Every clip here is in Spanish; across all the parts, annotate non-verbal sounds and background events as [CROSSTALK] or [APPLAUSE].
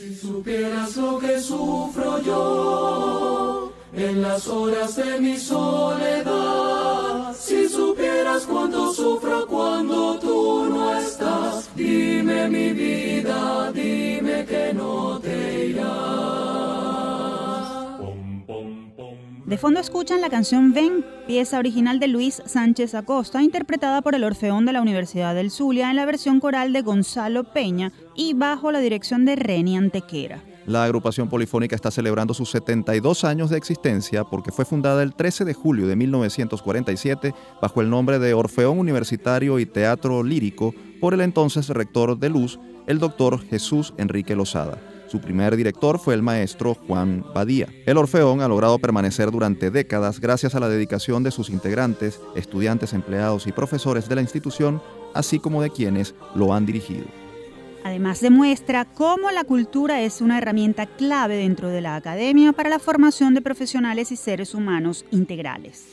Si supieras lo que sufro yo en las horas de mi soledad, si supieras cuánto sufro cuando tú no estás, dime mi vida, dime que no te irás. De fondo escuchan la canción Ven, pieza original de Luis Sánchez Acosta, interpretada por el Orfeón de la Universidad del Zulia en la versión coral de Gonzalo Peña y bajo la dirección de Reni Antequera. La agrupación polifónica está celebrando sus 72 años de existencia porque fue fundada el 13 de julio de 1947 bajo el nombre de Orfeón Universitario y Teatro Lírico por el entonces rector de Luz, el doctor Jesús Enrique Lozada. Su primer director fue el maestro Juan Badía. El Orfeón ha logrado permanecer durante décadas gracias a la dedicación de sus integrantes, estudiantes, empleados y profesores de la institución, así como de quienes lo han dirigido. Además demuestra cómo la cultura es una herramienta clave dentro de la academia para la formación de profesionales y seres humanos integrales.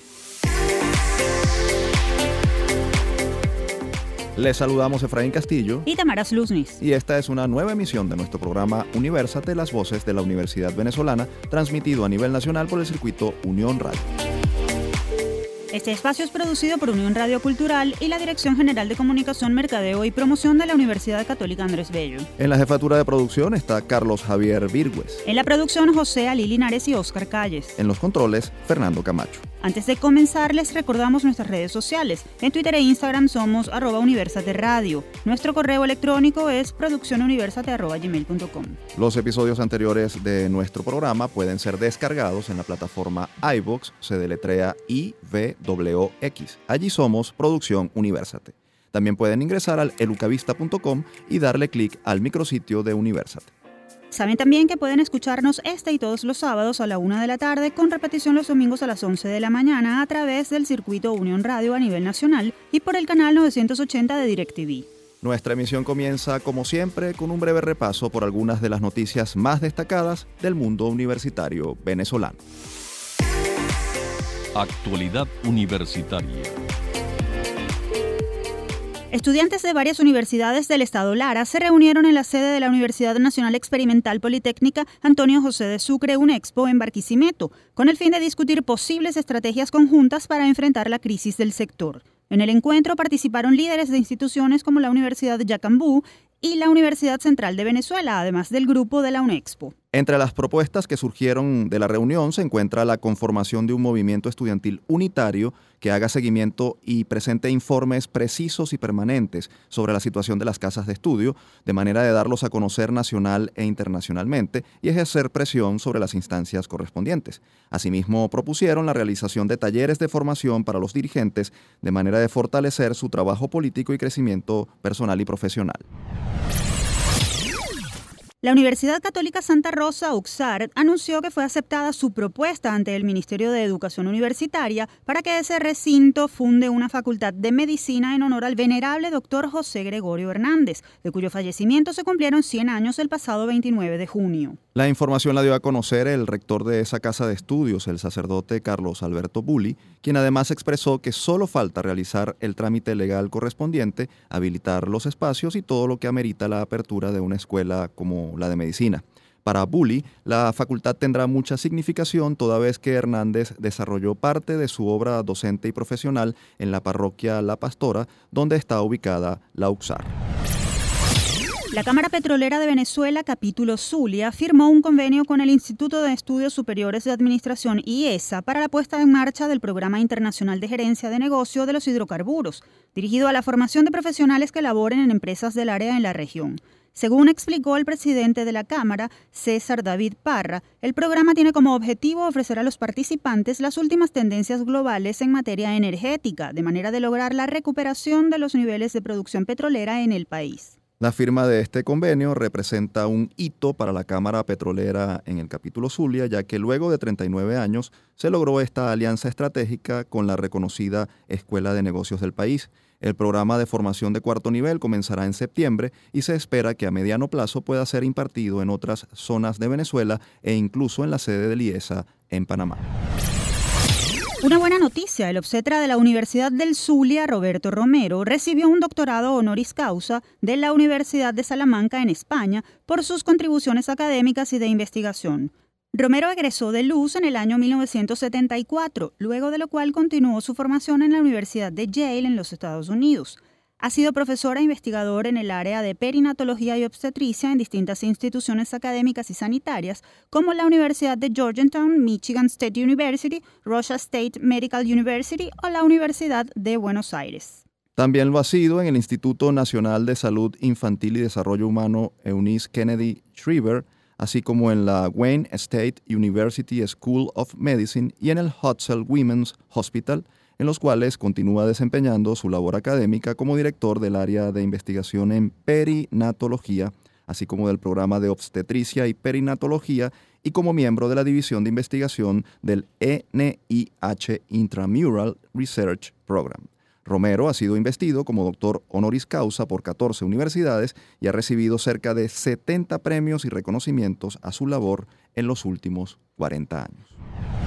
Les saludamos Efraín Castillo y Tamara Luznis. Y esta es una nueva emisión de nuestro programa Universate, las voces de la Universidad Venezolana, transmitido a nivel nacional por el circuito Unión Radio. Este espacio es producido por Unión Radio Cultural y la Dirección General de Comunicación, Mercadeo y Promoción de la Universidad Católica Andrés Bello. En la jefatura de producción está Carlos Javier Virgües. En la producción, José Ali Linares y Oscar Calles. En los controles, Fernando Camacho. Antes de comenzar, les recordamos nuestras redes sociales. En Twitter e Instagram somos arroba Universate Radio. Nuestro correo electrónico es produccionuniversate.gmail.com. Los episodios anteriores de nuestro programa pueden ser descargados en la plataforma iVoox, se deletrea IVWX. Allí somos Producción Universate. También pueden ingresar al elucavista.com y darle clic al micrositio de Universate. Saben también que pueden escucharnos este y todos los sábados a la una de la tarde con repetición los domingos a las 11 de la mañana a través del circuito Unión Radio a nivel nacional y por el canal 980 de DirecTV. Nuestra emisión comienza, como siempre, con un breve repaso por algunas de las noticias más destacadas del mundo universitario venezolano. Actualidad Universitaria. Estudiantes de varias universidades del estado Lara se reunieron en la sede de la Universidad Nacional Experimental Politécnica Antonio José de Sucre, un expo en Barquisimeto, con el fin de discutir posibles estrategias conjuntas para enfrentar la crisis del sector. En el encuentro participaron líderes de instituciones como la Universidad Yacambú y la Universidad Central de Venezuela, además del grupo de la UNEXPO. Entre las propuestas que surgieron de la reunión se encuentra la conformación de un movimiento estudiantil unitario que haga seguimiento y presente informes precisos y permanentes sobre la situación de las casas de estudio, de manera de darlos a conocer nacional e internacionalmente y ejercer presión sobre las instancias correspondientes. Asimismo, propusieron la realización de talleres de formación para los dirigentes, de manera de fortalecer su trabajo político y crecimiento personal y profesional. La Universidad Católica Santa Rosa, UXAR, anunció que fue aceptada su propuesta ante el Ministerio de Educación Universitaria para que ese recinto funde una facultad de medicina en honor al venerable doctor José Gregorio Hernández, de cuyo fallecimiento se cumplieron 100 años el pasado 29 de junio. La información la dio a conocer el rector de esa casa de estudios, el sacerdote Carlos Alberto Bulli, quien además expresó que solo falta realizar el trámite legal correspondiente, habilitar los espacios y todo lo que amerita la apertura de una escuela como la de medicina. Para Bulli, la facultad tendrá mucha significación toda vez que Hernández desarrolló parte de su obra docente y profesional en la parroquia La Pastora, donde está ubicada la UXAR. La Cámara Petrolera de Venezuela, capítulo Zulia, firmó un convenio con el Instituto de Estudios Superiores de Administración IESA para la puesta en marcha del Programa Internacional de Gerencia de Negocio de los Hidrocarburos, dirigido a la formación de profesionales que laboren en empresas del área en la región. Según explicó el presidente de la Cámara, César David Parra, el programa tiene como objetivo ofrecer a los participantes las últimas tendencias globales en materia energética, de manera de lograr la recuperación de los niveles de producción petrolera en el país. La firma de este convenio representa un hito para la Cámara Petrolera en el capítulo Zulia, ya que luego de 39 años se logró esta alianza estratégica con la reconocida Escuela de Negocios del país. El programa de formación de cuarto nivel comenzará en septiembre y se espera que a mediano plazo pueda ser impartido en otras zonas de Venezuela e incluso en la sede del IESA en Panamá. Una buena noticia, el obstetra de la Universidad del Zulia, Roberto Romero, recibió un doctorado honoris causa de la Universidad de Salamanca en España por sus contribuciones académicas y de investigación. Romero egresó de Luz en el año 1974, luego de lo cual continuó su formación en la Universidad de Yale en los Estados Unidos. Ha sido profesora e investigador en el área de perinatología y obstetricia en distintas instituciones académicas y sanitarias, como la Universidad de Georgetown, Michigan State University, Russia State Medical University o la Universidad de Buenos Aires. También lo ha sido en el Instituto Nacional de Salud Infantil y Desarrollo Humano Eunice Kennedy Shriver, así como en la Wayne State University School of Medicine y en el Hutzel Women's Hospital, en los cuales continúa desempeñando su labor académica como director del área de investigación en perinatología, así como del programa de obstetricia y perinatología, y como miembro de la división de investigación del NIH Intramural Research Program. Romero ha sido investido como doctor honoris causa por 14 universidades y ha recibido cerca de 70 premios y reconocimientos a su labor en los últimos 40 años.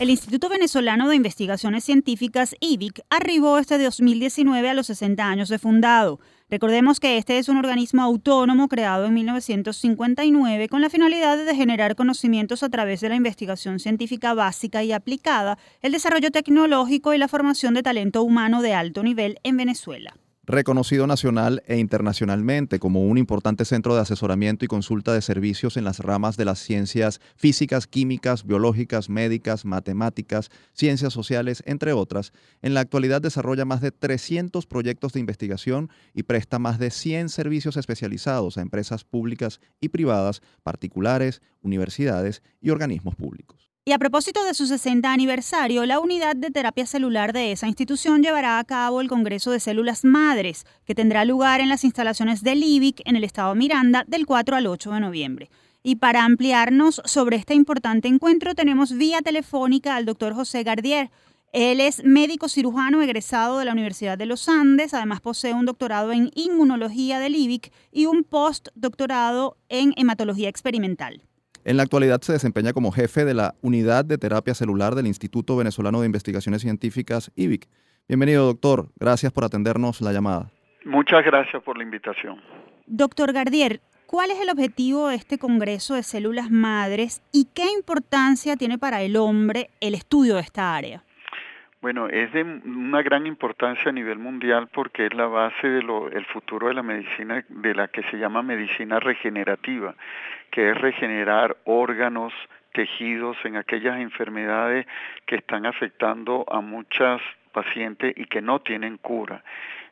El Instituto Venezolano de Investigaciones Científicas, IVIC, arribó este 2019 a los 60 años de fundado. Recordemos que este es un organismo autónomo creado en 1959 con la finalidad de generar conocimientos a través de la investigación científica básica y aplicada, el desarrollo tecnológico y la formación de talento humano de alto nivel en Venezuela reconocido nacional e internacionalmente como un importante centro de asesoramiento y consulta de servicios en las ramas de las ciencias físicas, químicas, biológicas, médicas, matemáticas, ciencias sociales, entre otras. En la actualidad desarrolla más de 300 proyectos de investigación y presta más de 100 servicios especializados a empresas públicas y privadas, particulares, universidades y organismos públicos. Y a propósito de su 60 aniversario, la unidad de terapia celular de esa institución llevará a cabo el Congreso de Células Madres, que tendrá lugar en las instalaciones del IBIC en el estado Miranda del 4 al 8 de noviembre. Y para ampliarnos sobre este importante encuentro, tenemos vía telefónica al doctor José Gardier. Él es médico cirujano egresado de la Universidad de los Andes, además posee un doctorado en inmunología del IBIC y un postdoctorado en hematología experimental. En la actualidad se desempeña como jefe de la Unidad de Terapia Celular del Instituto Venezolano de Investigaciones Científicas, IBIC. Bienvenido, doctor. Gracias por atendernos la llamada. Muchas gracias por la invitación. Doctor Gardier, ¿cuál es el objetivo de este Congreso de Células Madres y qué importancia tiene para el hombre el estudio de esta área? Bueno, es de una gran importancia a nivel mundial porque es la base del el futuro de la medicina, de la que se llama medicina regenerativa, que es regenerar órganos, tejidos en aquellas enfermedades que están afectando a muchas pacientes y que no tienen cura.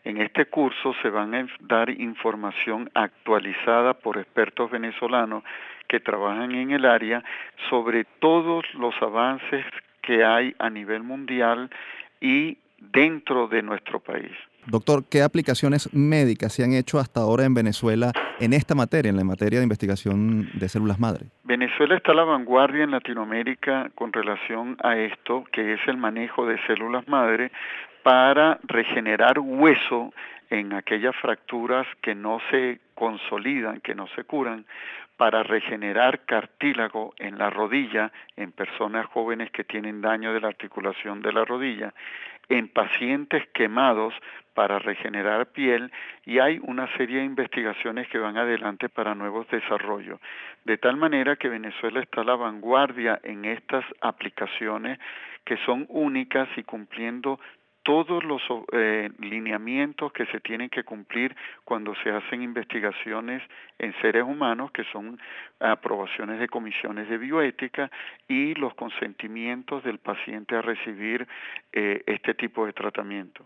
En este curso se van a dar información actualizada por expertos venezolanos que trabajan en el área sobre todos los avances que hay a nivel mundial y dentro de nuestro país. Doctor, ¿qué aplicaciones médicas se han hecho hasta ahora en Venezuela en esta materia, en la materia de investigación de células madre? Venezuela está a la vanguardia en Latinoamérica con relación a esto, que es el manejo de células madre para regenerar hueso en aquellas fracturas que no se consolidan, que no se curan, para regenerar cartílago en la rodilla en personas jóvenes que tienen daño de la articulación de la rodilla, en pacientes quemados para regenerar piel y hay una serie de investigaciones que van adelante para nuevos desarrollos. De tal manera que Venezuela está a la vanguardia en estas aplicaciones que son únicas y cumpliendo todos los eh, lineamientos que se tienen que cumplir cuando se hacen investigaciones en seres humanos, que son aprobaciones de comisiones de bioética y los consentimientos del paciente a recibir eh, este tipo de tratamiento.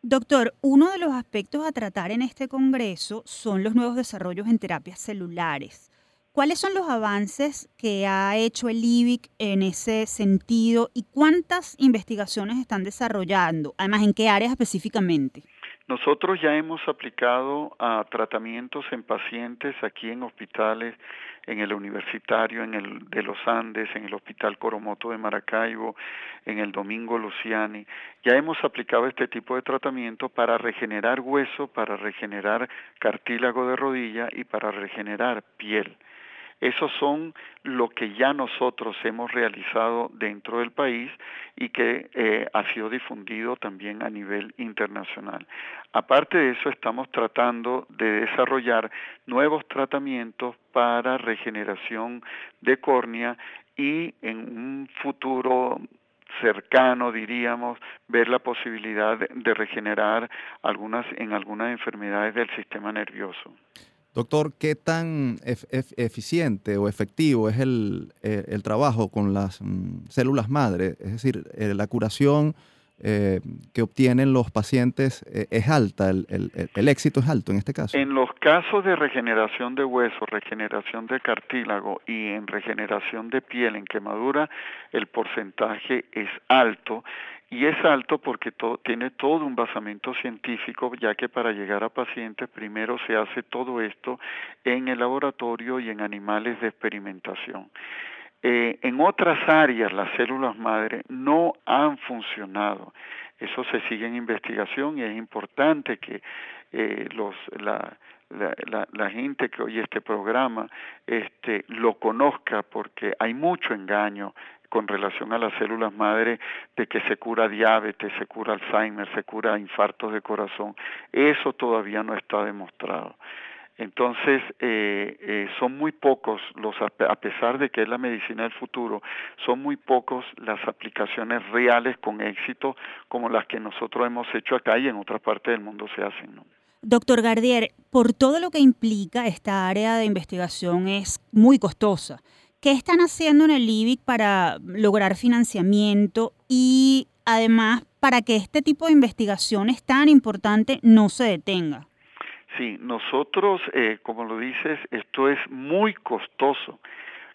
Doctor, uno de los aspectos a tratar en este Congreso son los nuevos desarrollos en terapias celulares. ¿Cuáles son los avances que ha hecho el IBIC en ese sentido y cuántas investigaciones están desarrollando? Además, ¿en qué áreas específicamente? Nosotros ya hemos aplicado a tratamientos en pacientes aquí en hospitales, en el universitario, en el de los Andes, en el Hospital Coromoto de Maracaibo, en el Domingo Luciani. Ya hemos aplicado este tipo de tratamiento para regenerar hueso, para regenerar cartílago de rodilla y para regenerar piel. Esos son lo que ya nosotros hemos realizado dentro del país y que eh, ha sido difundido también a nivel internacional. Aparte de eso, estamos tratando de desarrollar nuevos tratamientos para regeneración de córnea y en un futuro cercano, diríamos, ver la posibilidad de, regenerar algunas en algunas enfermedades del sistema nervioso. Doctor, ¿qué tan eficiente o efectivo es el, eh, el trabajo con las mm, células madre? Es decir, eh, la curación eh, que obtienen los pacientes eh, es alta, el, el, éxito es alto en este caso? En los casos de regeneración de hueso, regeneración de cartílago y en regeneración de piel en quemadura, el porcentaje es alto y es alto porque tiene todo un basamento científico, ya que para llegar a pacientes primero se hace todo esto en el laboratorio y en animales de experimentación. Eh, en otras áreas las células madre no han funcionado. Eso se sigue en investigación y es importante que eh, los, la, la, la, gente que oye este programa este, lo conozca porque hay mucho engaño con relación a las células madre de que se cura diabetes, se cura Alzheimer, se cura infartos de corazón. Eso todavía no está demostrado. Entonces, eh, eh, son muy pocos, los, a pesar de que es la medicina del futuro, son muy pocos las aplicaciones reales con éxito como las que nosotros hemos hecho acá y en otras partes del mundo se hacen. Doctor Gardier, por todo lo que implica esta área de investigación es muy costosa. ¿Qué están haciendo en el IBIC para lograr financiamiento y además para que este tipo de investigaciones tan importante no se detenga? Sí, nosotros, eh, como lo dices, esto es muy costoso.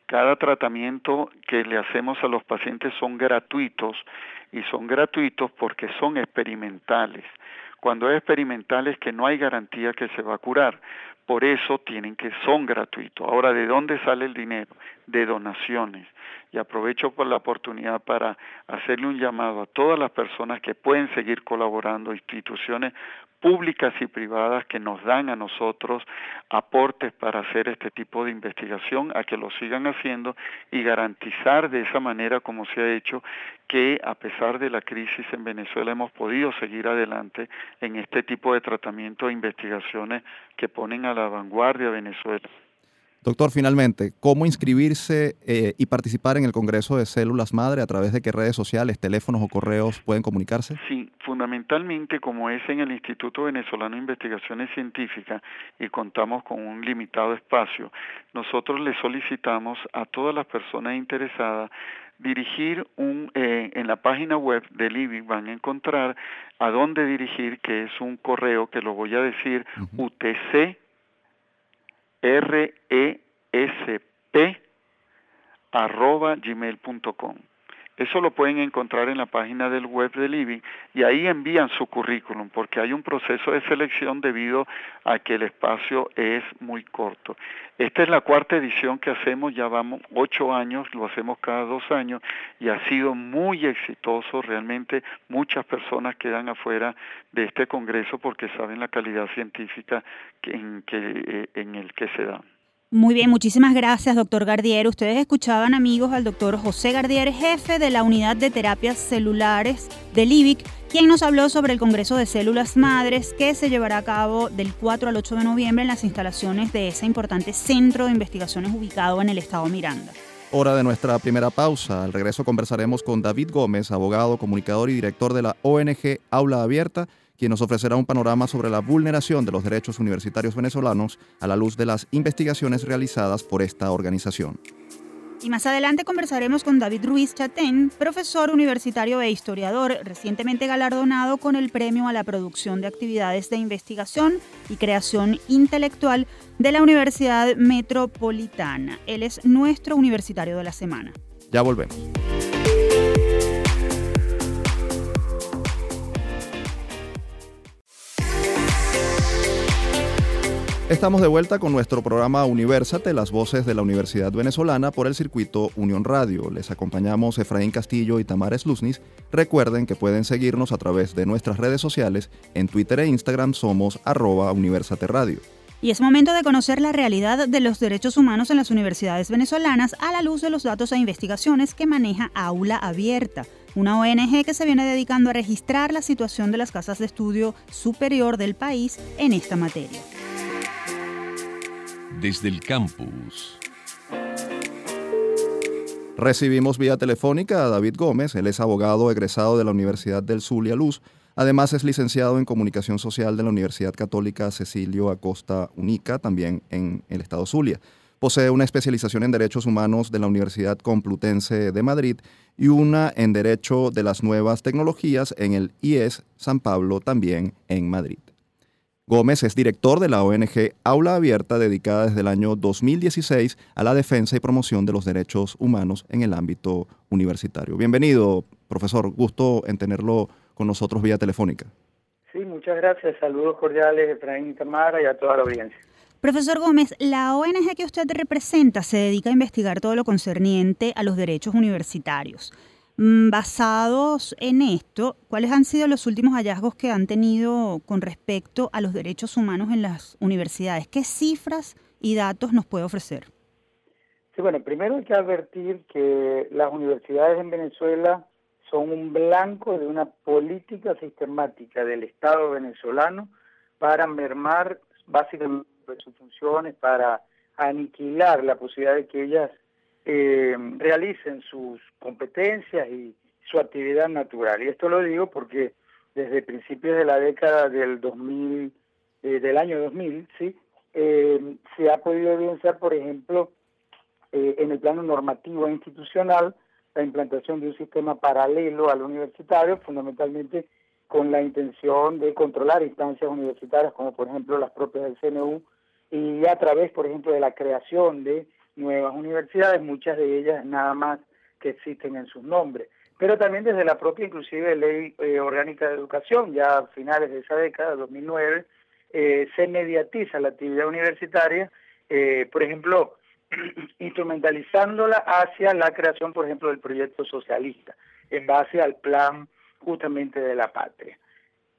Cada tratamiento que le hacemos a los pacientes son gratuitos y son gratuitos porque son experimentales. Cuando es experimental es que no hay garantía que se va a curar. Por eso tienen que son gratuitos. Ahora, ¿de dónde sale el dinero? De donaciones. Y aprovecho por la oportunidad para hacerle un llamado a todas las personas que pueden seguir colaborando, instituciones públicas y privadas que nos dan a nosotros aportes para hacer este tipo de investigación, a que lo sigan haciendo y garantizar de esa manera como se ha hecho que a pesar de la crisis en Venezuela hemos podido seguir adelante en este tipo de tratamiento e investigaciones que ponen a la vanguardia a Venezuela. Doctor, finalmente, ¿cómo inscribirse eh, y participar en el Congreso de Células Madre? ¿A través de qué redes sociales, teléfonos o correos pueden comunicarse? Sí, fundamentalmente como es en el Instituto Venezolano de Investigaciones Científicas y contamos con un limitado espacio, nosotros le solicitamos a todas las personas interesadas dirigir un eh, en la página web del IBI van a encontrar a dónde dirigir que es un correo que lo voy a decir UTC resp arroba gmail.com. Eso lo pueden encontrar en la página del web del IBI y ahí envían su currículum porque hay un proceso de selección debido a que el espacio es muy corto. Esta es la cuarta edición que hacemos, ya vamos ocho años, lo hacemos cada dos años y ha sido muy exitoso. Realmente muchas personas quedan afuera de este congreso porque saben la calidad científica en, que, eh, en el que se da. Muy bien, muchísimas gracias, doctor Gardier. Ustedes escuchaban, amigos, al doctor José Gardier, jefe de la Unidad de Terapias Celulares del IBIC, quien nos habló sobre el Congreso de Células Madres que se llevará a cabo del 4 al 8 de noviembre en las instalaciones de ese importante centro de investigaciones ubicado en el estado Miranda. Hora de nuestra primera pausa. Al regreso conversaremos con David Gómez, abogado, comunicador y director de la ONG Aula Abierta quien nos ofrecerá un panorama sobre la vulneración de los derechos universitarios venezolanos a la luz de las investigaciones realizadas por esta organización. Y más adelante conversaremos con David Ruiz Chatén, profesor universitario e historiador, recientemente galardonado con el Premio a la Producción de Actividades de Investigación y Creación Intelectual de la Universidad Metropolitana. Él es nuestro universitario de la semana. Ya volvemos. Estamos de vuelta con nuestro programa Universate, las voces de la Universidad Venezolana por el circuito Unión Radio. Les acompañamos Efraín Castillo y Tamara Sluznis. Recuerden que pueden seguirnos a través de nuestras redes sociales. En Twitter e Instagram somos arroba Universate Radio. Y es momento de conocer la realidad de los derechos humanos en las universidades venezolanas a la luz de los datos e investigaciones que maneja Aula Abierta, una ONG que se viene dedicando a registrar la situación de las casas de estudio superior del país en esta materia. Desde el campus. Recibimos vía telefónica a David Gómez, él es abogado egresado de la Universidad del Zulia Luz Además es licenciado en Comunicación Social de la Universidad Católica Cecilio Acosta Unica, también en el Estado Zulia. Posee una especialización en Derechos Humanos de la Universidad Complutense de Madrid y una en Derecho de las Nuevas Tecnologías en el IES San Pablo, también en Madrid. Gómez es director de la ONG Aula Abierta, dedicada desde el año 2016 a la defensa y promoción de los derechos humanos en el ámbito universitario. Bienvenido, profesor. Gusto en tenerlo con nosotros vía telefónica. Sí, muchas gracias. Saludos cordiales, Efraín Tamara y a toda la audiencia. Profesor Gómez, la ONG que usted representa se dedica a investigar todo lo concerniente a los derechos universitarios. Mm, basados en esto, ¿cuáles han sido los últimos hallazgos que han tenido con respecto a los derechos humanos en las universidades? ¿Qué cifras y datos nos puede ofrecer? Sí, bueno, primero hay que advertir que las universidades en Venezuela son un blanco de una política sistemática del Estado venezolano para mermar básicamente sus funciones, para aniquilar la posibilidad de que ellas eh, realicen sus competencias y su actividad natural. Y esto lo digo porque desde principios de la década del 2000, eh, del año 2000, sí, eh, se ha podido evidenciar, por ejemplo, en el plano normativo e institucional, la implantación de un sistema paralelo al universitario, fundamentalmente con la intención de controlar instancias universitarias como por ejemplo las propias del CNU y a través, por ejemplo, de la creación de nuevas universidades, muchas de ellas nada más que existen en sus nombres, pero también desde la propia inclusive ley eh, orgánica de educación, ya a finales de esa década, 2009, eh, se mediatiza la actividad universitaria, eh, por ejemplo, [CLEARS THROAT] instrumentalizándola hacia la creación, por ejemplo, del proyecto socialista, en base al plan justamente de la patria.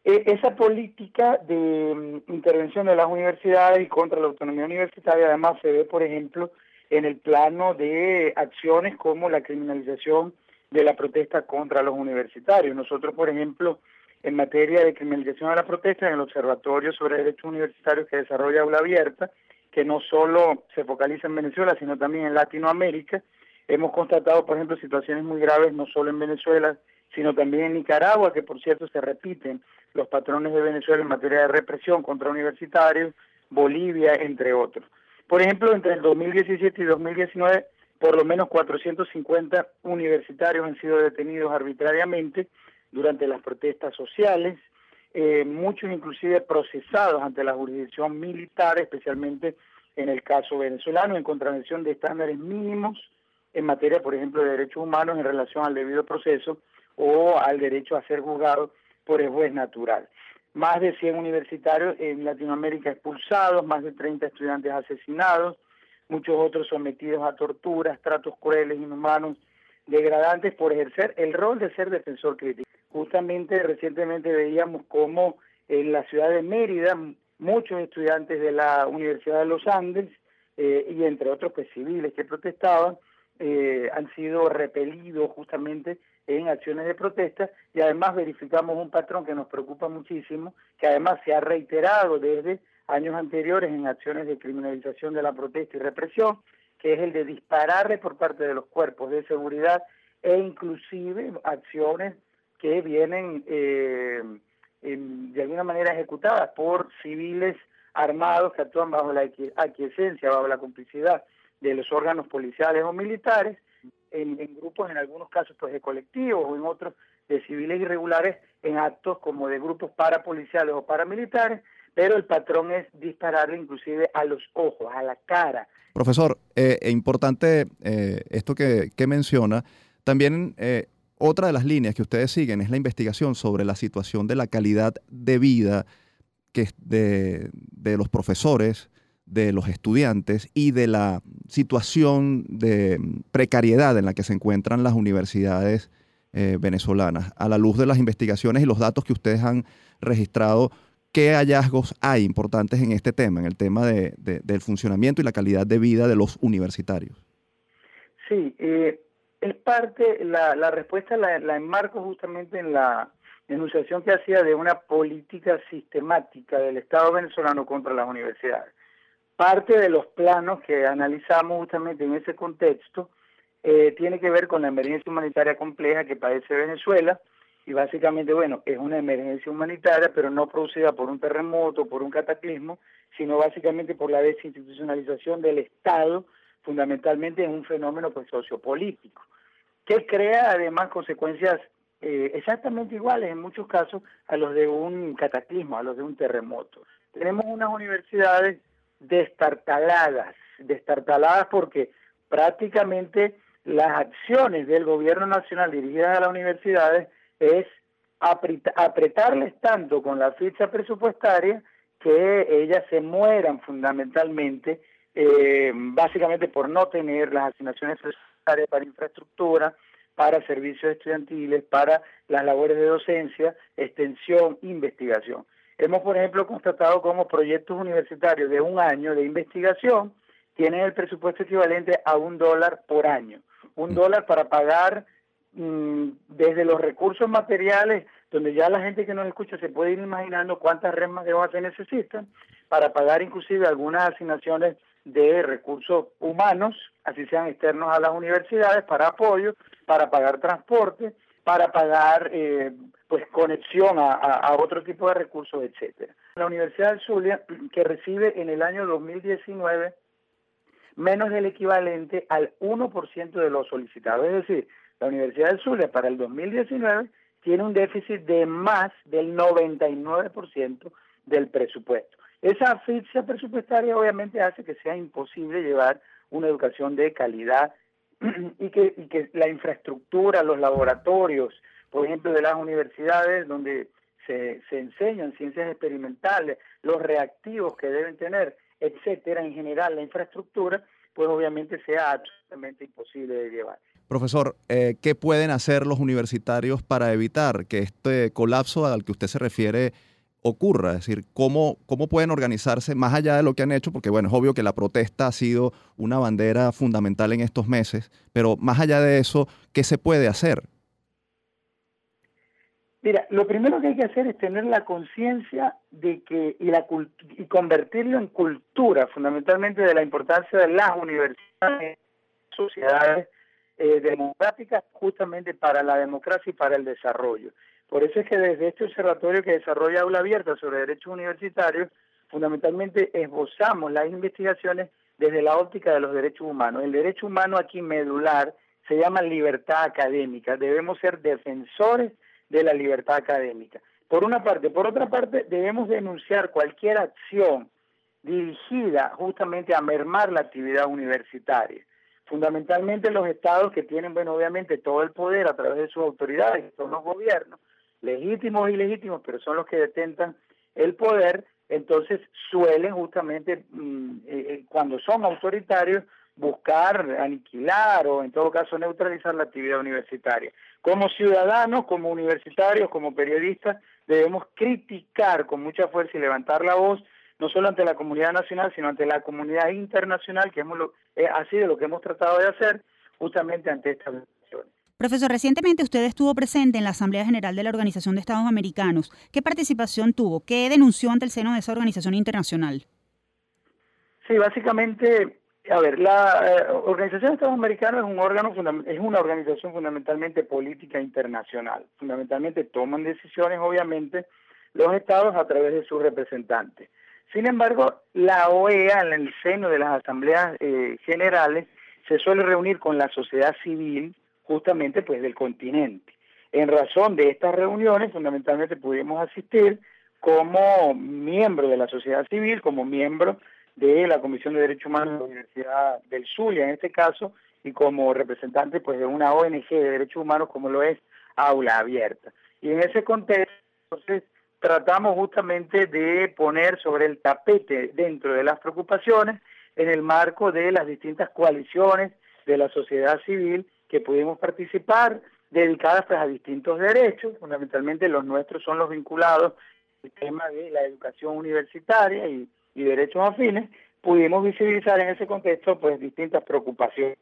E, esa política de mm, intervención de las universidades y contra la autonomía universitaria además se ve, por ejemplo, en el plano de acciones como la criminalización de la protesta contra los universitarios. Nosotros, por ejemplo, en materia de criminalización de la protesta, en el Observatorio sobre Derechos Universitarios que desarrolla Aula Abierta, que no solo se focaliza en Venezuela, sino también en Latinoamérica. Hemos constatado, por ejemplo, situaciones muy graves no solo en Venezuela, sino también en Nicaragua, que por cierto se repiten los patrones de Venezuela en materia de represión contra universitarios, Bolivia, entre otros. Por ejemplo, entre el 2017 y 2019, por lo menos 450 universitarios han sido detenidos arbitrariamente durante las protestas sociales, eh, muchos inclusive procesados ante la jurisdicción militar, especialmente en el caso venezolano, en contravención de estándares mínimos en materia, por ejemplo, de derechos humanos en relación al debido proceso o al derecho a ser juzgado por el juez natural. Más de 100 universitarios en Latinoamérica expulsados, más de 30 estudiantes asesinados, muchos otros sometidos a torturas, tratos crueles, inhumanos, degradantes por ejercer el rol de ser defensor crítico. Justamente recientemente veíamos cómo en la ciudad de Mérida muchos estudiantes de la Universidad de los Andes eh, y entre otros pues civiles que protestaban eh, han sido repelidos justamente en acciones de protesta y además verificamos un patrón que nos preocupa muchísimo, que además se ha reiterado desde años anteriores en acciones de criminalización de la protesta y represión, que es el de dispararle por parte de los cuerpos de seguridad e inclusive acciones que vienen eh, de alguna manera ejecutadas por civiles armados que actúan bajo la aquiescencia, bajo la complicidad de los órganos policiales o militares, en, grupos, en algunos casos pues de colectivos o en otros de civiles irregulares, en actos como de grupos parapoliciales o paramilitares, pero el patrón es dispararle inclusive a los ojos, a la cara. Profesor, eh, es importante eh, esto que, que, menciona. También eh, otra de las líneas que ustedes siguen es la investigación sobre la situación de la calidad de vida que de, de los profesores, de los estudiantes y de la situación de precariedad en la que se encuentran las universidades venezolanas. A la luz de las investigaciones y los datos que ustedes han registrado, ¿qué hallazgos hay importantes en este tema, en el tema de, del funcionamiento y la calidad de vida de los universitarios? Sí, eh, es parte, la, la respuesta la, la enmarco justamente en la enunciación que hacía de una política sistemática del Estado venezolano contra las universidades. Parte de los planos que analizamos justamente en ese contexto eh, tiene que ver con la emergencia humanitaria compleja que padece Venezuela y básicamente, bueno, es una emergencia humanitaria, pero no producida por un terremoto, por un cataclismo, sino básicamente por la desinstitucionalización del Estado, fundamentalmente en un fenómeno pues, sociopolítico, que crea además consecuencias eh, exactamente iguales en muchos casos a los de un cataclismo, a los de un terremoto. Tenemos unas universidades destartaladas, destartaladas porque prácticamente las acciones del gobierno nacional dirigidas a las universidades es apretarles tanto con la ficha presupuestaria que ellas se mueran fundamentalmente, eh, básicamente por no tener las asignaciones presupuestarias para infraestructura, para servicios estudiantiles, para las labores de docencia, extensión, investigación. Hemos, por ejemplo, constatado cómo proyectos universitarios de un año de investigación tienen el presupuesto equivalente a un dólar por año. Un dólar para pagar mm, desde los recursos materiales, donde ya la gente que nos escucha se puede ir imaginando cuántas remas de hoja se necesitan, para pagar inclusive algunas asignaciones de recursos humanos, así sean externos a las universidades, para apoyo, para pagar transporte, para pagar eh, pues conexión a, otro tipo de recursos, etcétera. La Universidad del Zulia, [CLEARS THROAT] que recibe en el año 2019 menos del equivalente al 1% de los solicitados. Es decir, la Universidad del Zulia para el 2019 tiene un déficit de más del 99% del presupuesto. Esa asfixia presupuestaria obviamente hace que sea imposible llevar una educación de calidad [CLEARS THROAT] y que, y que la infraestructura, los laboratorios, por ejemplo, de las universidades donde se, se enseñan ciencias experimentales, los reactivos que deben tener, etcétera, en general la infraestructura, pues obviamente sea absolutamente imposible de llevar. Profesor, eh, ¿qué pueden hacer los universitarios para evitar que este colapso al que usted se refiere ocurra, es decir, cómo, cómo pueden organizarse más allá de lo que han hecho, porque bueno, es obvio que la protesta ha sido una bandera fundamental en estos meses, pero más allá de eso, ¿qué se puede hacer? Mira, lo primero que hay que hacer es tener la conciencia de que y, la, y convertirlo en cultura, fundamentalmente de la importancia de las universidades, sociedades eh, democráticas, justamente para la democracia y para el desarrollo. Por eso es que desde este observatorio que desarrolla Aula Abierta sobre derechos universitarios, fundamentalmente esbozamos las investigaciones desde la óptica de los derechos humanos. El derecho humano aquí medular se llama libertad académica. Debemos ser defensores de la libertad académica. Por una parte. Por otra parte, debemos denunciar cualquier acción dirigida justamente a mermar la actividad universitaria. Fundamentalmente los estados que tienen, bueno, obviamente todo el poder a través de sus autoridades, son los gobiernos, legítimos y ilegítimos, pero son los que detentan el poder, entonces suelen justamente, mm, eh, eh, cuando son autoritarios, buscar aniquilar o en todo caso neutralizar la actividad universitaria. Como ciudadanos, como universitarios, como periodistas, debemos criticar con mucha fuerza y levantar la voz, no solo ante la comunidad nacional, sino ante la comunidad internacional, que hemos, eh, ha sido lo que hemos tratado de hacer justamente ante estas Profesor, recientemente usted estuvo presente en la Asamblea General de la Organización de Estados Americanos. ¿Qué participación tuvo? ¿Qué denunció ante el seno de esa organización internacional? Sí, básicamente, a ver, la eh, Organización de Estados Americanos es un órgano es una organización fundamentalmente política internacional. Fundamentalmente toman decisiones, obviamente, los estados a través de sus representantes. Sin embargo, la OEA, en el seno de las asambleas eh, generales, se suele reunir con la sociedad civil, justamente pues del continente. En razón de estas reuniones, fundamentalmente pudimos asistir como miembro de la sociedad civil, como miembro de la Comisión de Derechos Humanos de la Universidad del Zulia, en este caso, y como representante pues de una ONG de derechos humanos como lo es Aula Abierta. Y en ese contexto, entonces, tratamos justamente de poner sobre el tapete dentro de las preocupaciones en el marco de las distintas coaliciones de la sociedad civil que pudimos participar, dedicadas pues, a distintos derechos, fundamentalmente los nuestros son los vinculados el tema de la educación universitaria y, y derechos afines, pudimos visibilizar en ese contexto pues distintas preocupaciones.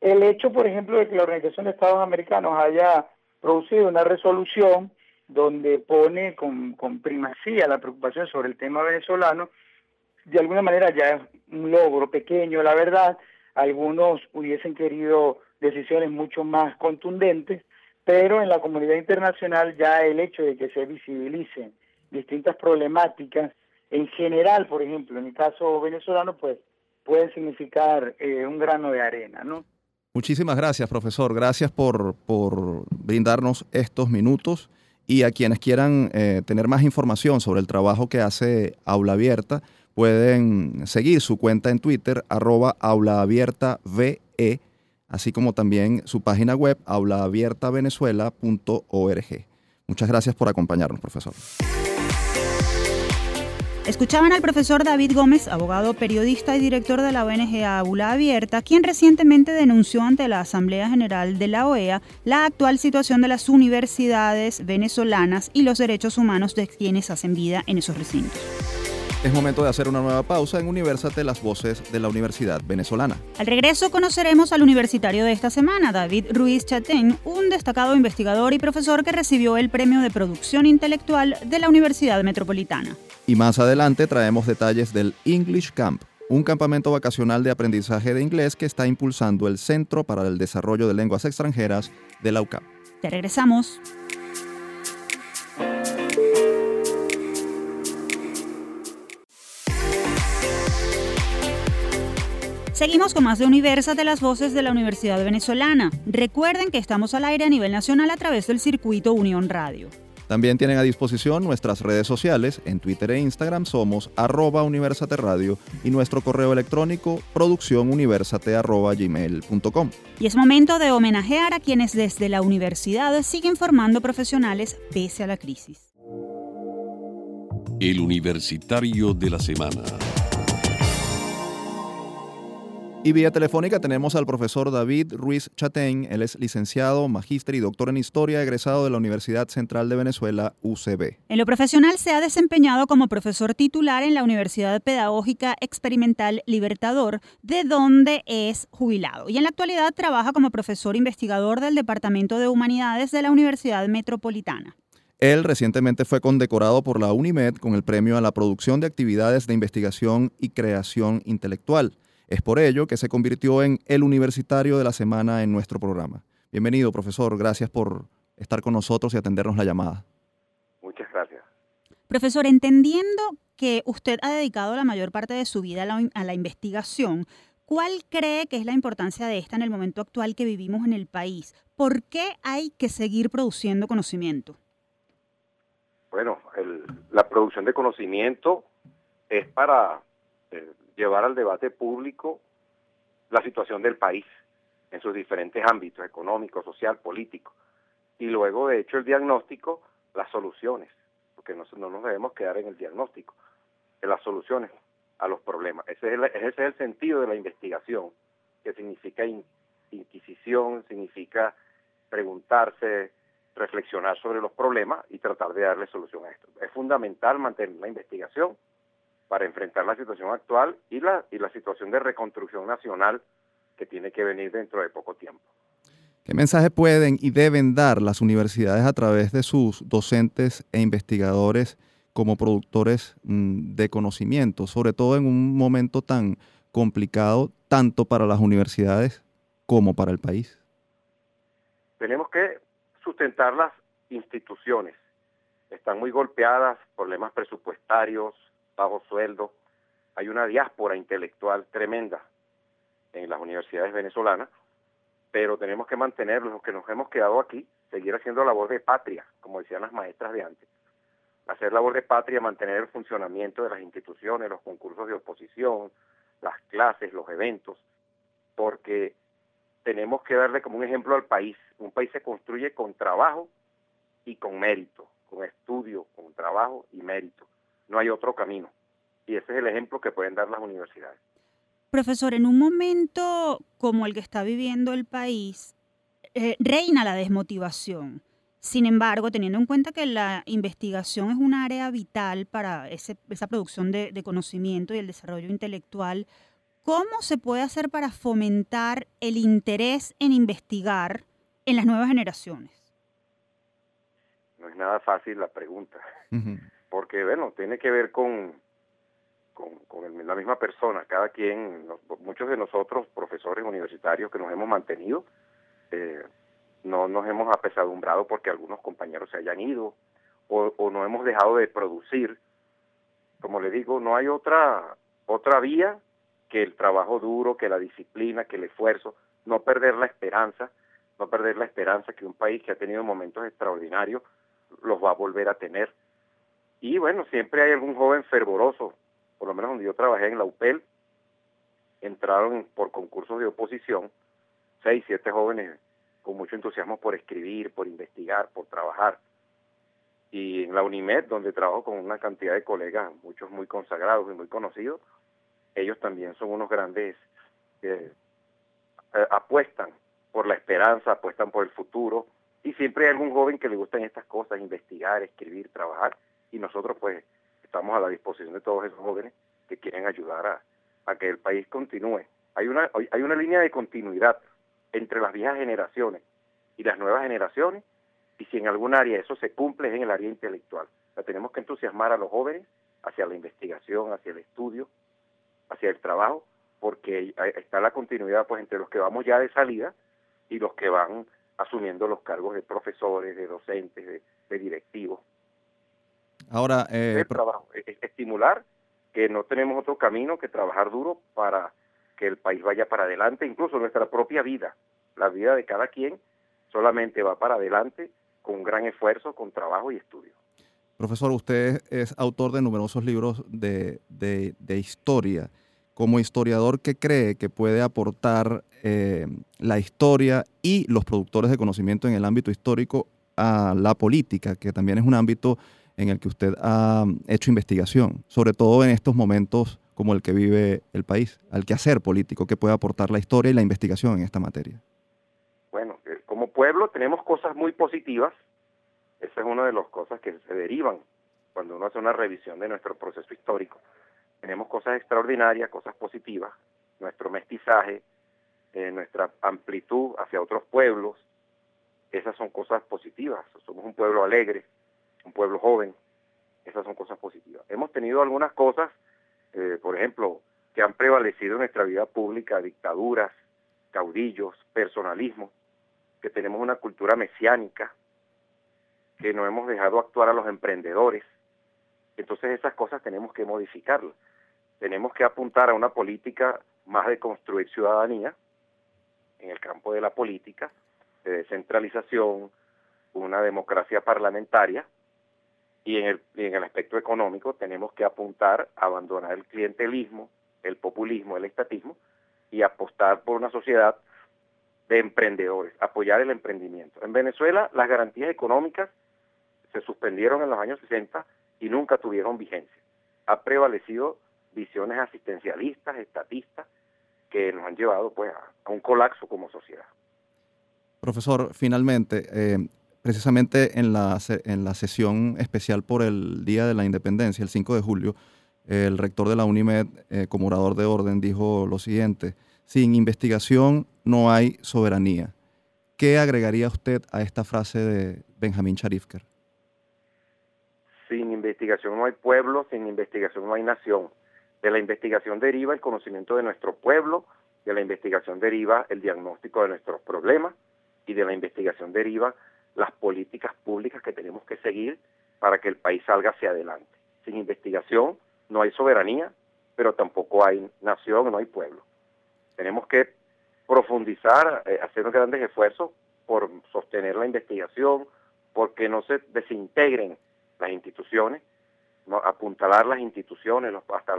El hecho, por ejemplo, de que la Organización de Estados Americanos haya producido una resolución donde pone con, con primacía la preocupación sobre el tema venezolano, de alguna manera ya es un logro pequeño, la verdad. Algunos hubiesen querido decisiones mucho más contundentes, pero en la comunidad internacional ya el hecho de que se visibilicen distintas problemáticas en general, por ejemplo, en el caso venezolano, pues puede significar eh, un grano de arena, ¿no? Muchísimas gracias, profesor. Gracias por, por brindarnos estos minutos y a quienes quieran eh, tener más información sobre el trabajo que hace Aula Abierta, pueden seguir su cuenta en Twitter, arroba aulaabiertaVE, así como también su página web, aulaabiertavenezuela.org. Muchas gracias por acompañarnos, profesor. Escuchaban al profesor David Gómez, abogado, periodista y director de la ONG Aula Abierta, quien recientemente denunció ante la Asamblea General de la OEA la actual situación de las universidades venezolanas y los derechos humanos de quienes hacen vida en esos recintos. Es momento de hacer una nueva pausa en Universate, las voces de la Universidad Venezolana. Al regreso conoceremos al universitario de esta semana, David Ruiz Chatén, un destacado investigador y profesor que recibió el Premio de Producción Intelectual de la Universidad Metropolitana. Y más adelante traemos detalles del English Camp, un campamento vacacional de aprendizaje de inglés que está impulsando el Centro para el Desarrollo de Lenguas Extranjeras de la UCAP. Ya regresamos. Seguimos con más de Universa de las voces de la Universidad Venezolana. Recuerden que estamos al aire a nivel nacional a través del circuito Unión Radio. También tienen a disposición nuestras redes sociales, en Twitter e Instagram somos arroba Universate Radio y nuestro correo electrónico producciónuniversate.gmail.com. Y es momento de homenajear a quienes desde la universidad siguen formando profesionales pese a la crisis. El Universitario de la Semana. Y vía telefónica tenemos al profesor David Ruiz Chatén. Él es licenciado, magíster y doctor en historia, egresado de la Universidad Central de Venezuela, UCB. En lo profesional se ha desempeñado como profesor titular en la Universidad Pedagógica Experimental Libertador, de donde es jubilado. Y en la actualidad trabaja como profesor investigador del Departamento de Humanidades de la Universidad Metropolitana. Él recientemente fue condecorado por la UNIMED con el premio a la producción de actividades de investigación y creación intelectual. Es por ello que se convirtió en el universitario de la semana en nuestro programa. Bienvenido, profesor. Gracias por estar con nosotros y atendernos la llamada. Muchas gracias. Profesor, entendiendo que usted ha dedicado la mayor parte de su vida a la, a la investigación, ¿cuál cree que es la importancia de esta en el momento actual que vivimos en el país? ¿Por qué hay que seguir produciendo conocimiento? Bueno, el, la producción de conocimiento es para eh, llevar al debate público la situación del país en sus diferentes ámbitos, económico, social, político. Y luego, de hecho, el diagnóstico, las soluciones, porque no, no nos debemos quedar en el diagnóstico, en las soluciones a los problemas. Ese es el, ese es el sentido de la investigación, que significa in, inquisición, significa preguntarse, reflexionar sobre los problemas y tratar de darle solución a esto. Es fundamental mantener la investigación para enfrentar la situación actual y la, y la situación de reconstrucción nacional que tiene que venir dentro de poco tiempo. ¿Qué mensaje pueden y deben dar las universidades a través de sus docentes e investigadores como productores mm, de conocimiento, sobre todo en un momento tan complicado tanto para las universidades como para el país? Tenemos que sustentar las instituciones. Están muy golpeadas, problemas presupuestarios, bajo sueldo. Hay una diáspora intelectual tremenda en las universidades venezolanas, pero tenemos que mantener los que nos hemos quedado aquí, seguir haciendo labor de patria, como decían las maestras de antes. Hacer labor de patria, mantener el funcionamiento de las instituciones, los concursos de oposición, las clases, los eventos, porque tenemos que darle como un ejemplo al país. Un país se construye con trabajo y con mérito, con estudio, con trabajo y mérito no hay otro camino. Y ese es el ejemplo que pueden dar las universidades. Profesor, en un momento como el que está viviendo el país, eh, reina la desmotivación. Sin embargo, teniendo en cuenta que la investigación es un área vital para esa producción de, de conocimiento y el desarrollo intelectual, ¿cómo se puede hacer para fomentar el interés en investigar en las nuevas generaciones? No es nada fácil la pregunta, porque bueno, tiene que ver con, con, la misma persona, cada quien, muchos de nosotros, profesores universitarios que nos hemos mantenido, eh, no nos hemos apesadumbrado porque algunos compañeros se hayan ido o, o no hemos dejado de producir. Como le digo, no hay otra otra vía que el trabajo duro, que la disciplina, que el esfuerzo, no perder la esperanza, no perder la esperanza que un país que ha tenido momentos extraordinarios los va a volver a tener. Y bueno, siempre hay algún joven fervoroso, por lo menos donde yo trabajé en la UPEL, entraron por concursos de oposición, seis, siete jóvenes con mucho entusiasmo por escribir, por investigar, por trabajar. Y en la UNIMED, donde trabajo con una cantidad de colegas, muchos muy consagrados y muy conocidos, ellos también son unos grandes, eh, apuestan por la esperanza, apuestan por el futuro, y siempre hay algún joven que le gustan estas cosas, investigar, escribir, trabajar, y nosotros pues estamos a la disposición de todos esos jóvenes que quieren ayudar a, que el país continúe. Hay una, hay una línea de continuidad entre las viejas generaciones y las nuevas generaciones, y si en algún área eso se cumple es en el área intelectual. La tenemos que entusiasmar a los jóvenes hacia la investigación, hacia el estudio, hacia el trabajo, porque está la continuidad pues entre los que vamos ya de salida y los que van asumiendo los cargos de profesores, de docentes, de, directivos. Ahora, eh, el trabajo, es, estimular que no tenemos otro camino que trabajar duro para que el país vaya para adelante, incluso nuestra propia vida, la vida de cada quien solamente va para adelante con un gran esfuerzo, con trabajo y estudio. Profesor, usted es autor de numerosos libros de, de, historia. Como historiador, ¿qué cree que puede aportar eh, la historia y los productores de conocimiento en el ámbito histórico a la política, que también es un ámbito en el que usted ha hecho investigación, sobre todo en estos momentos como el que vive el país, al quehacer político que puede aportar la historia y la investigación en esta materia? Bueno, eh, como pueblo tenemos cosas muy positivas, esa es una de las cosas que se derivan cuando uno hace una revisión de nuestro proceso histórico. Tenemos cosas extraordinarias, cosas positivas, nuestro mestizaje, eh, nuestra amplitud hacia otros pueblos, esas son cosas positivas. Somos un pueblo alegre, un pueblo joven, esas son cosas positivas. Hemos tenido algunas cosas eh, por ejemplo, que han prevalecido en nuestra vida pública, dictaduras, caudillos, personalismo, que tenemos una cultura mesiánica, que no hemos dejado actuar a los emprendedores. Entonces esas cosas tenemos que modificarlas. Tenemos que apuntar a una política más de construir ciudadanía en el campo de la política, de descentralización, una democracia parlamentaria, y en el, en el aspecto económico tenemos que apuntar a abandonar el clientelismo, el populismo, el estatismo y apostar por una sociedad de emprendedores, apoyar el emprendimiento. En Venezuela las garantías económicas se suspendieron en los años 60 y nunca tuvieron vigencia. Ha prevalecido visiones asistencialistas, estatistas, que nos han llevado pues a, un colapso como sociedad. Profesor, finalmente, eh, precisamente en la, en la sesión especial por el Día de la Independencia, el 5 de julio, el rector de la UNIMED, eh, como orador de orden, dijo lo siguiente, sin investigación no hay soberanía. ¿Qué agregaría usted a esta frase de Benjamín Charifker? Sin investigación no hay pueblo, sin investigación no hay nación. De la investigación deriva el conocimiento de nuestro pueblo, de la investigación deriva el diagnóstico de nuestros problemas y de la investigación deriva las políticas públicas que tenemos que seguir para que el país salga hacia adelante. Sin investigación no hay soberanía, pero tampoco hay nación, no hay pueblo. Tenemos que profundizar, eh, hacer grandes esfuerzos por sostener la investigación, porque no se desintegren las instituciones, apuntalar las instituciones, hasta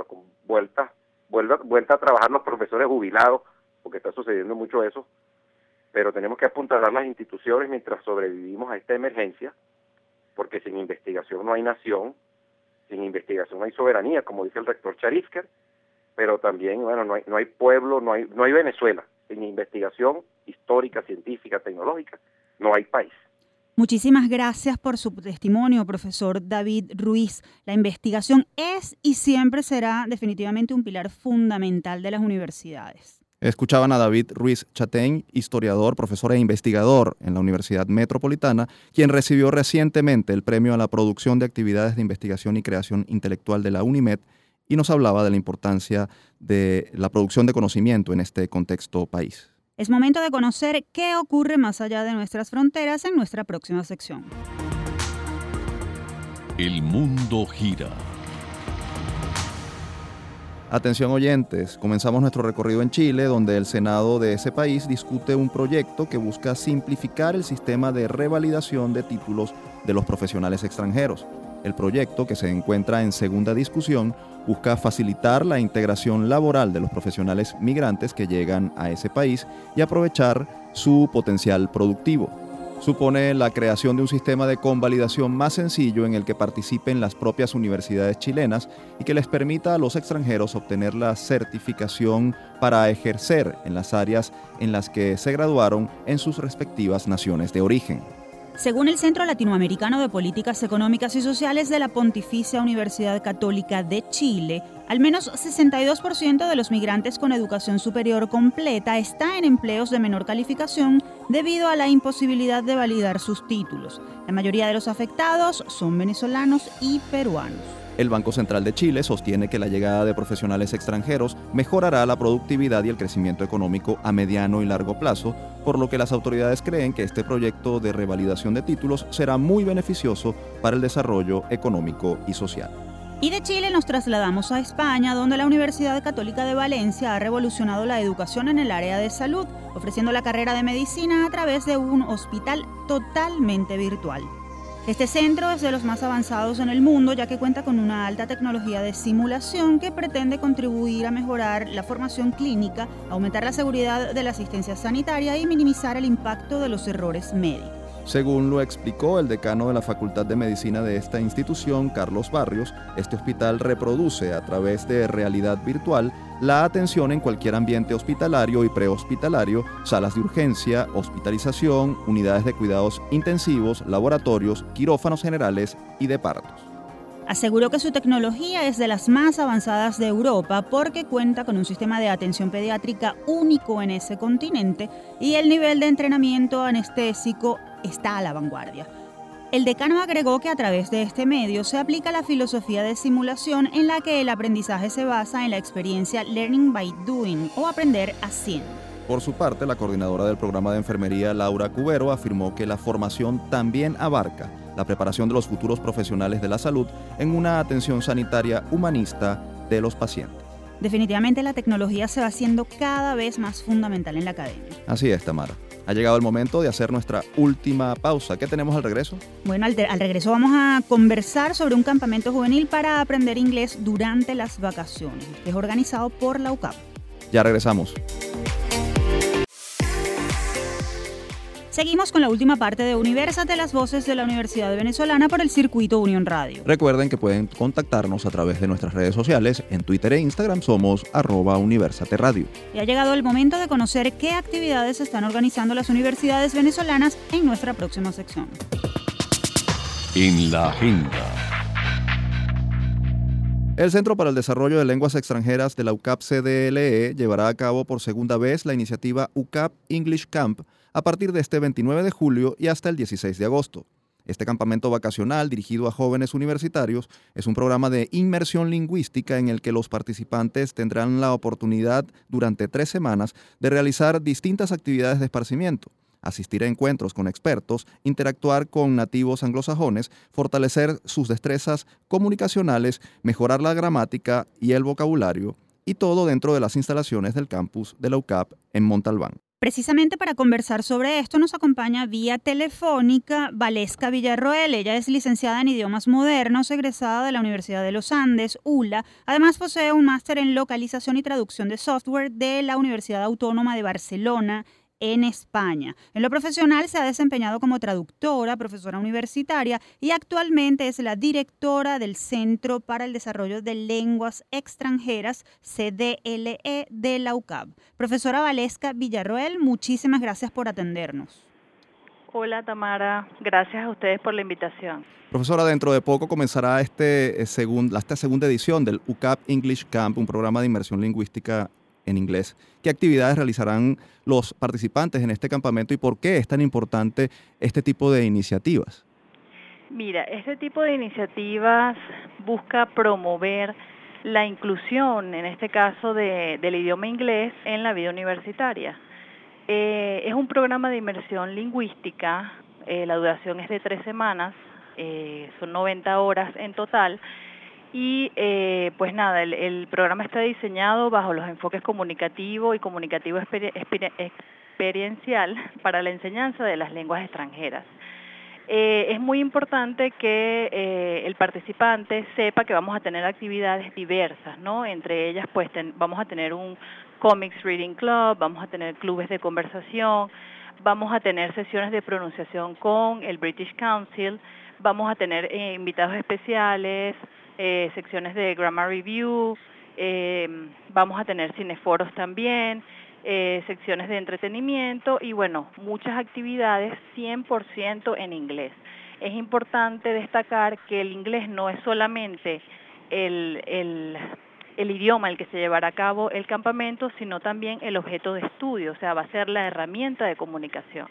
vuelta, vuelta, vuelta a trabajar los profesores jubilados, porque está sucediendo mucho eso, pero tenemos que apuntalar las instituciones mientras sobrevivimos a esta emergencia, porque sin investigación no hay nación, sin investigación no hay soberanía, como dice el rector Charifker, pero también, bueno, no hay, no hay pueblo, no hay, no hay Venezuela. Sin investigación histórica, científica, tecnológica, no hay país. Muchísimas gracias por su testimonio, profesor David Ruiz. La investigación es y siempre será definitivamente un pilar fundamental de las universidades. Escuchaban a David Ruiz Chatein, historiador, profesor e investigador en la Universidad Metropolitana, quien recibió recientemente el premio a la producción de actividades de investigación y creación intelectual de la UNIMED y nos hablaba de la importancia de la producción de conocimiento en este contexto país. Es momento de conocer qué ocurre más allá de nuestras fronteras en nuestra próxima sección. El mundo gira Atención oyentes, comenzamos nuestro recorrido en Chile, donde el Senado de ese país discute un proyecto que busca simplificar el sistema de revalidación de títulos de los profesionales extranjeros. El proyecto, que se encuentra en segunda discusión, busca facilitar la integración laboral de los profesionales migrantes que llegan a ese país y aprovechar su potencial productivo supone la creación de un sistema de convalidación más sencillo en el que participen las propias universidades chilenas y que les permita a los extranjeros obtener la certificación para ejercer en las áreas en las que se graduaron en sus respectivas naciones de origen. Según el Centro Latinoamericano de Políticas Económicas y Sociales de la Pontificia Universidad Católica de Chile, al menos 62% de los migrantes con educación superior completa está en empleos de menor calificación debido a la imposibilidad de validar sus títulos. La mayoría de los afectados son venezolanos y peruanos. El Banco Central de Chile sostiene que la llegada de profesionales extranjeros mejorará la productividad y el crecimiento económico a mediano y largo plazo, por lo que las autoridades creen que este proyecto de revalidación de títulos será muy beneficioso para el desarrollo económico y social. Y de Chile nos trasladamos a España, donde la Universidad Católica de Valencia ha revolucionado la educación en el área de salud, ofreciendo la carrera de medicina a través de un hospital totalmente virtual. Este centro es de los más avanzados en el mundo ya que cuenta con una alta tecnología de simulación que pretende contribuir a mejorar la formación clínica, aumentar la seguridad de la asistencia sanitaria y minimizar el impacto de los errores médicos. Según lo explicó el decano de la Facultad de Medicina de esta institución, Carlos Barrios, este hospital reproduce a través de realidad virtual la atención en cualquier ambiente hospitalario y prehospitalario, salas de urgencia, hospitalización, unidades de cuidados intensivos, laboratorios, quirófanos generales y de partos. Aseguró que su tecnología es de las más avanzadas de Europa porque cuenta con un sistema de atención pediátrica único en ese continente y el nivel de entrenamiento anestésico está a la vanguardia. El decano agregó que a través de este medio se aplica la filosofía de simulación en la que el aprendizaje se basa en la experiencia Learning by Doing o aprender haciendo. Por su parte, la coordinadora del programa de enfermería, Laura Cubero, afirmó que la formación también abarca la preparación de los futuros profesionales de la salud en una atención sanitaria humanista de los pacientes. Definitivamente la tecnología se va haciendo cada vez más fundamental en la academia. Así es, Tamara. Ha llegado el momento de hacer nuestra última pausa. ¿Qué tenemos al regreso? Bueno, al, al, regreso vamos a conversar sobre un campamento juvenil para aprender inglés durante las vacaciones, que es organizado por la UCAP. Ya regresamos. Seguimos con la última parte de Universate, las voces de la Universidad Venezolana por el circuito Unión Radio. Recuerden que pueden contactarnos a través de nuestras redes sociales. En Twitter e Instagram somos arroba Universate Radio. Y ha llegado el momento de conocer qué actividades están organizando las universidades venezolanas en nuestra próxima sección. En la agenda. El Centro para el Desarrollo de Lenguas Extranjeras de la UCAP CDLE llevará a cabo por segunda vez la iniciativa UCAP English Camp a partir de este 29 de julio y hasta el 16 de agosto. Este campamento vacacional dirigido a jóvenes universitarios es un programa de inmersión lingüística en el que los participantes tendrán la oportunidad durante tres semanas de realizar distintas actividades de esparcimiento, asistir a encuentros con expertos, interactuar con nativos anglosajones, fortalecer sus destrezas comunicacionales, mejorar la gramática y el vocabulario, y todo dentro de las instalaciones del campus de la UCAP en Montalbán. Precisamente para conversar sobre esto nos acompaña vía telefónica Valesca Villarroel. Ella es licenciada en idiomas modernos, egresada de la Universidad de los Andes, ULA. Además posee un máster en localización y traducción de software de la Universidad Autónoma de Barcelona en España. En lo profesional se ha desempeñado como traductora, profesora universitaria y actualmente es la directora del Centro para el Desarrollo de Lenguas Extranjeras, CDLE de la UCAB. Profesora Valesca Villarroel, muchísimas gracias por atendernos. Hola Tamara, gracias a ustedes por la invitación. Profesora, dentro de poco comenzará este, eh, esta segunda edición del UCAP English Camp, un programa de inmersión lingüística en inglés. ¿Qué actividades realizarán los participantes en este campamento y por qué es tan importante este tipo de iniciativas? Mira, este tipo de iniciativas busca promover la inclusión, en este caso del idioma inglés, en la vida universitaria. Eh, es un programa de inmersión lingüística, eh, la duración es de tres semanas, eh, son 90 horas en total. Y pues nada, el, programa está diseñado bajo los enfoques comunicativo y comunicativo experiencial [LAUGHS] para la enseñanza de las lenguas extranjeras. es muy importante que el participante sepa que vamos a tener actividades diversas, ¿no? Entre ellas, pues vamos a tener un Comics Reading Club, vamos a tener clubes de conversación, vamos a tener sesiones de pronunciación con el British Council, vamos a tener eh, invitados especiales, eh, secciones de Grammar Review, eh, vamos a tener cineforos también, secciones de entretenimiento y bueno, muchas actividades 100% en inglés. Es importante destacar que el inglés no es solamente el, el el idioma el que se llevará a cabo el campamento, sino también el objeto de estudio, o sea, va a ser la herramienta de comunicación.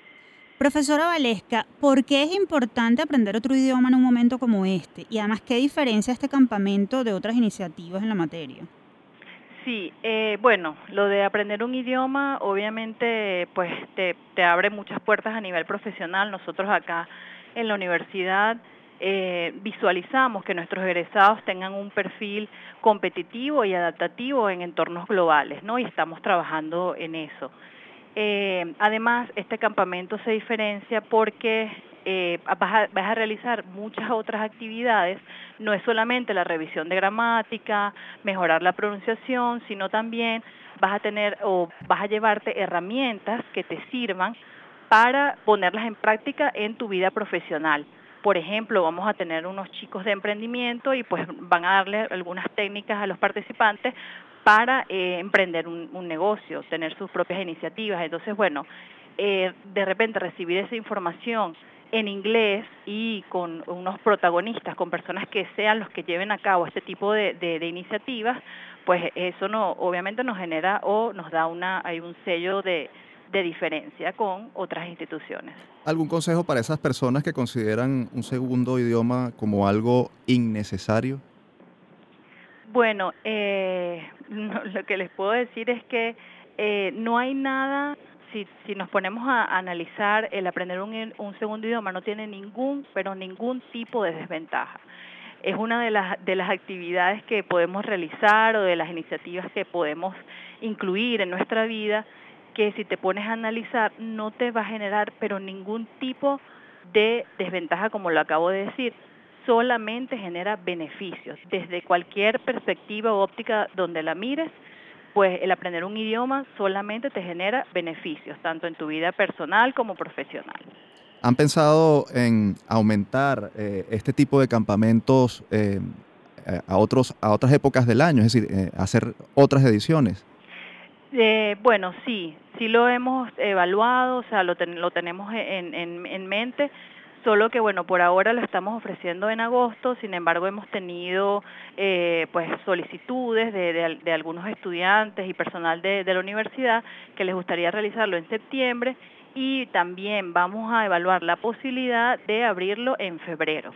Profesora Valesca, ¿por qué es importante aprender otro idioma en un momento como este? Y además, ¿qué diferencia este campamento de otras iniciativas en la materia? Sí, eh, bueno, lo de aprender un idioma obviamente pues te, te abre muchas puertas a nivel profesional. Nosotros acá en la universidad eh, visualizamos que nuestros egresados tengan un perfil competitivo y adaptativo en entornos globales, ¿no? Y estamos trabajando en eso. Eh, además, este campamento se diferencia porque eh, vas, a, realizar muchas [LAUGHS] otras actividades, no es solamente la revisión de gramática, mejorar la pronunciación, sino también vas a tener o vas a llevarte herramientas que te sirvan para ponerlas en práctica en tu vida profesional. Por ejemplo, vamos a tener unos chicos de emprendimiento y pues van a darle algunas técnicas a los participantes para eh, emprender un, negocio, tener sus propias iniciativas. Entonces, bueno, eh, de repente recibir esa información en inglés y con unos protagonistas, con personas que sean los que lleven a cabo este tipo de, iniciativas, pues eso no, obviamente nos genera o nos da una, hay un sello de diferencia con otras instituciones. ¿Algún consejo para esas personas que consideran un segundo idioma como algo innecesario? Bueno, eh, [LAUGHS] lo que les puedo decir es que eh, no hay nada, si, nos ponemos a analizar, el aprender un, un segundo idioma no tiene ningún, pero ningún tipo de desventaja. Es una de las, de las actividades que podemos realizar o de las iniciativas que podemos incluir en nuestra vida que si te pones a analizar no te va a generar pero ningún tipo de desventaja como lo acabo de decir, solamente genera beneficios. Desde cualquier perspectiva o óptica donde la mires, pues el aprender un idioma solamente te genera beneficios, tanto en tu vida personal como profesional. ¿Han pensado en aumentar eh, este tipo de campamentos eh, a, otros, a otras épocas del año, es decir, eh, hacer otras ediciones? Eh, bueno, sí, sí lo hemos evaluado, o sea, lo, lo tenemos en, en, mente, solo que bueno, por ahora lo estamos ofreciendo en agosto, sin embargo hemos tenido eh, pues solicitudes de, algunos estudiantes y personal de, de la universidad que les gustaría realizarlo en septiembre y también vamos a evaluar la posibilidad de abrirlo en febrero.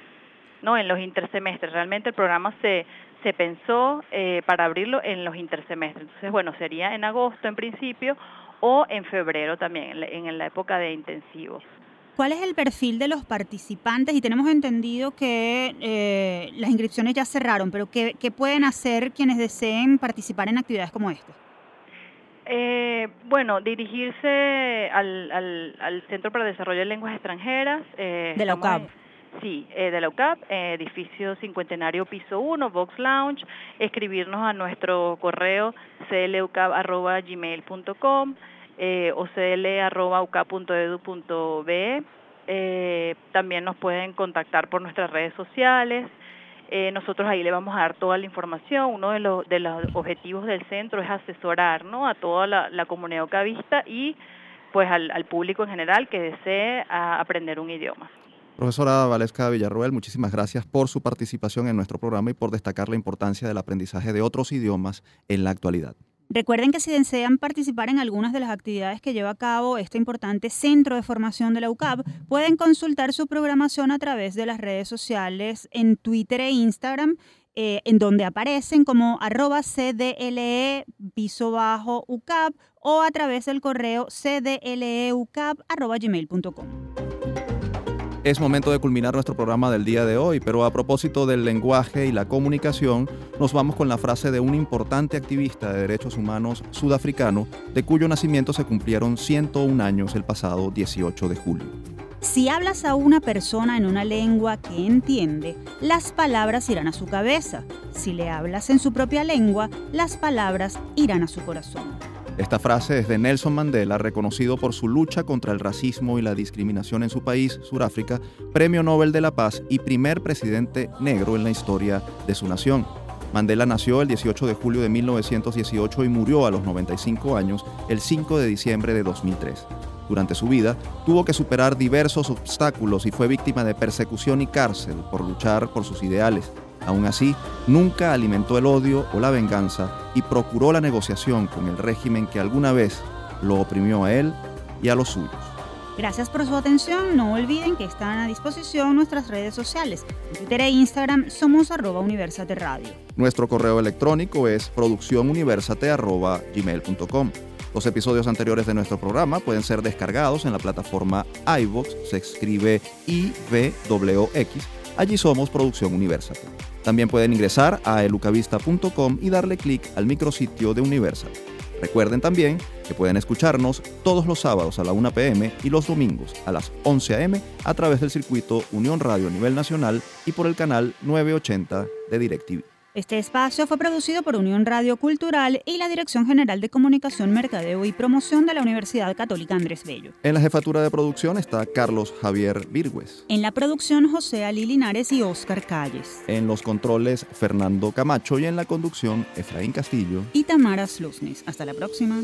¿no? en los intersemestres. Realmente el programa se, se pensó eh, para abrirlo en los intersemestres. Entonces, bueno, sería en agosto en principio o en febrero también, en la, época de intensivo. ¿Cuál es el perfil de los participantes? Y tenemos entendido que eh, las inscripciones ya cerraron, pero ¿qué, ¿qué, pueden hacer quienes deseen participar en actividades como esta? Eh, bueno, dirigirse al, al, al, Centro para el Desarrollo de Lenguas Extranjeras. Eh, de la UCAP. Sí, eh, de la UCAP, eh, edificio cincuentenario piso 1, Box Lounge, escribirnos a nuestro correo clucap.gmail.com eh, o cl.ucap.edu.be. Eh, también nos pueden contactar por nuestras redes sociales. Eh, nosotros ahí le vamos a dar toda la información. Uno de los, de los objetivos del centro es asesorar ¿no? a toda la, comunidad ucavista y pues al, al público en general que desee aprender un idioma. Profesora Valesca Villarroel, muchísimas gracias por su participación en nuestro programa y por destacar la importancia del aprendizaje de otros idiomas en la actualidad. Recuerden que si desean participar en algunas de las actividades que lleva a cabo este importante centro de formación de la UCAP, pueden consultar su programación a través de las redes sociales en Twitter e Instagram, eh, en donde aparecen como arroba CDLE bajo UCAP o a través del correo cdleucap. Es momento de culminar nuestro programa del día de hoy, pero a propósito del lenguaje y la comunicación, nos vamos con la frase de un importante activista de derechos humanos sudafricano, de cuyo nacimiento se cumplieron 101 años el pasado 18 de julio. Si hablas a una persona en una lengua que entiende, las palabras irán a su cabeza. Si le hablas en su propia lengua, las palabras irán a su corazón. Esta frase es de Nelson Mandela, reconocido por su lucha contra el racismo y la discriminación en su país, Sudáfrica, Premio Nobel de la Paz y primer presidente negro en la historia de su nación. Mandela nació el 18 de julio de 1918 y murió a los 95 años el 5 de diciembre de 2003. Durante su vida tuvo que superar diversos obstáculos y fue víctima de persecución y cárcel por luchar por sus ideales. Aún así, nunca alimentó el odio o la venganza y procuró la negociación con el régimen que alguna vez lo oprimió a él y a los suyos. Gracias por su atención. No olviden que están a disposición nuestras redes sociales. En Twitter e Instagram somos arroba Universate Radio. Nuestro correo electrónico es producciónuniversate.gmail.com. Los episodios anteriores de nuestro programa pueden ser descargados en la plataforma iVoox, se escribe IVWX. Allí somos Producción Universate. También pueden ingresar a elucavista.com y darle clic al micrositio de Universal. Recuerden también que pueden escucharnos todos los sábados a la 1 pm y los domingos a las 11 am a través del circuito Unión Radio a nivel nacional y por el canal 980 de DirecTV. Este espacio fue producido por Unión Radio Cultural y la Dirección General de Comunicación, Mercadeo y Promoción de la Universidad Católica Andrés Bello. En la jefatura de producción está Carlos Javier Virgües. En la producción José Ali Linares y Óscar Calles. En los controles Fernando Camacho y en la conducción Efraín Castillo y Tamara Slusnis. Hasta la próxima.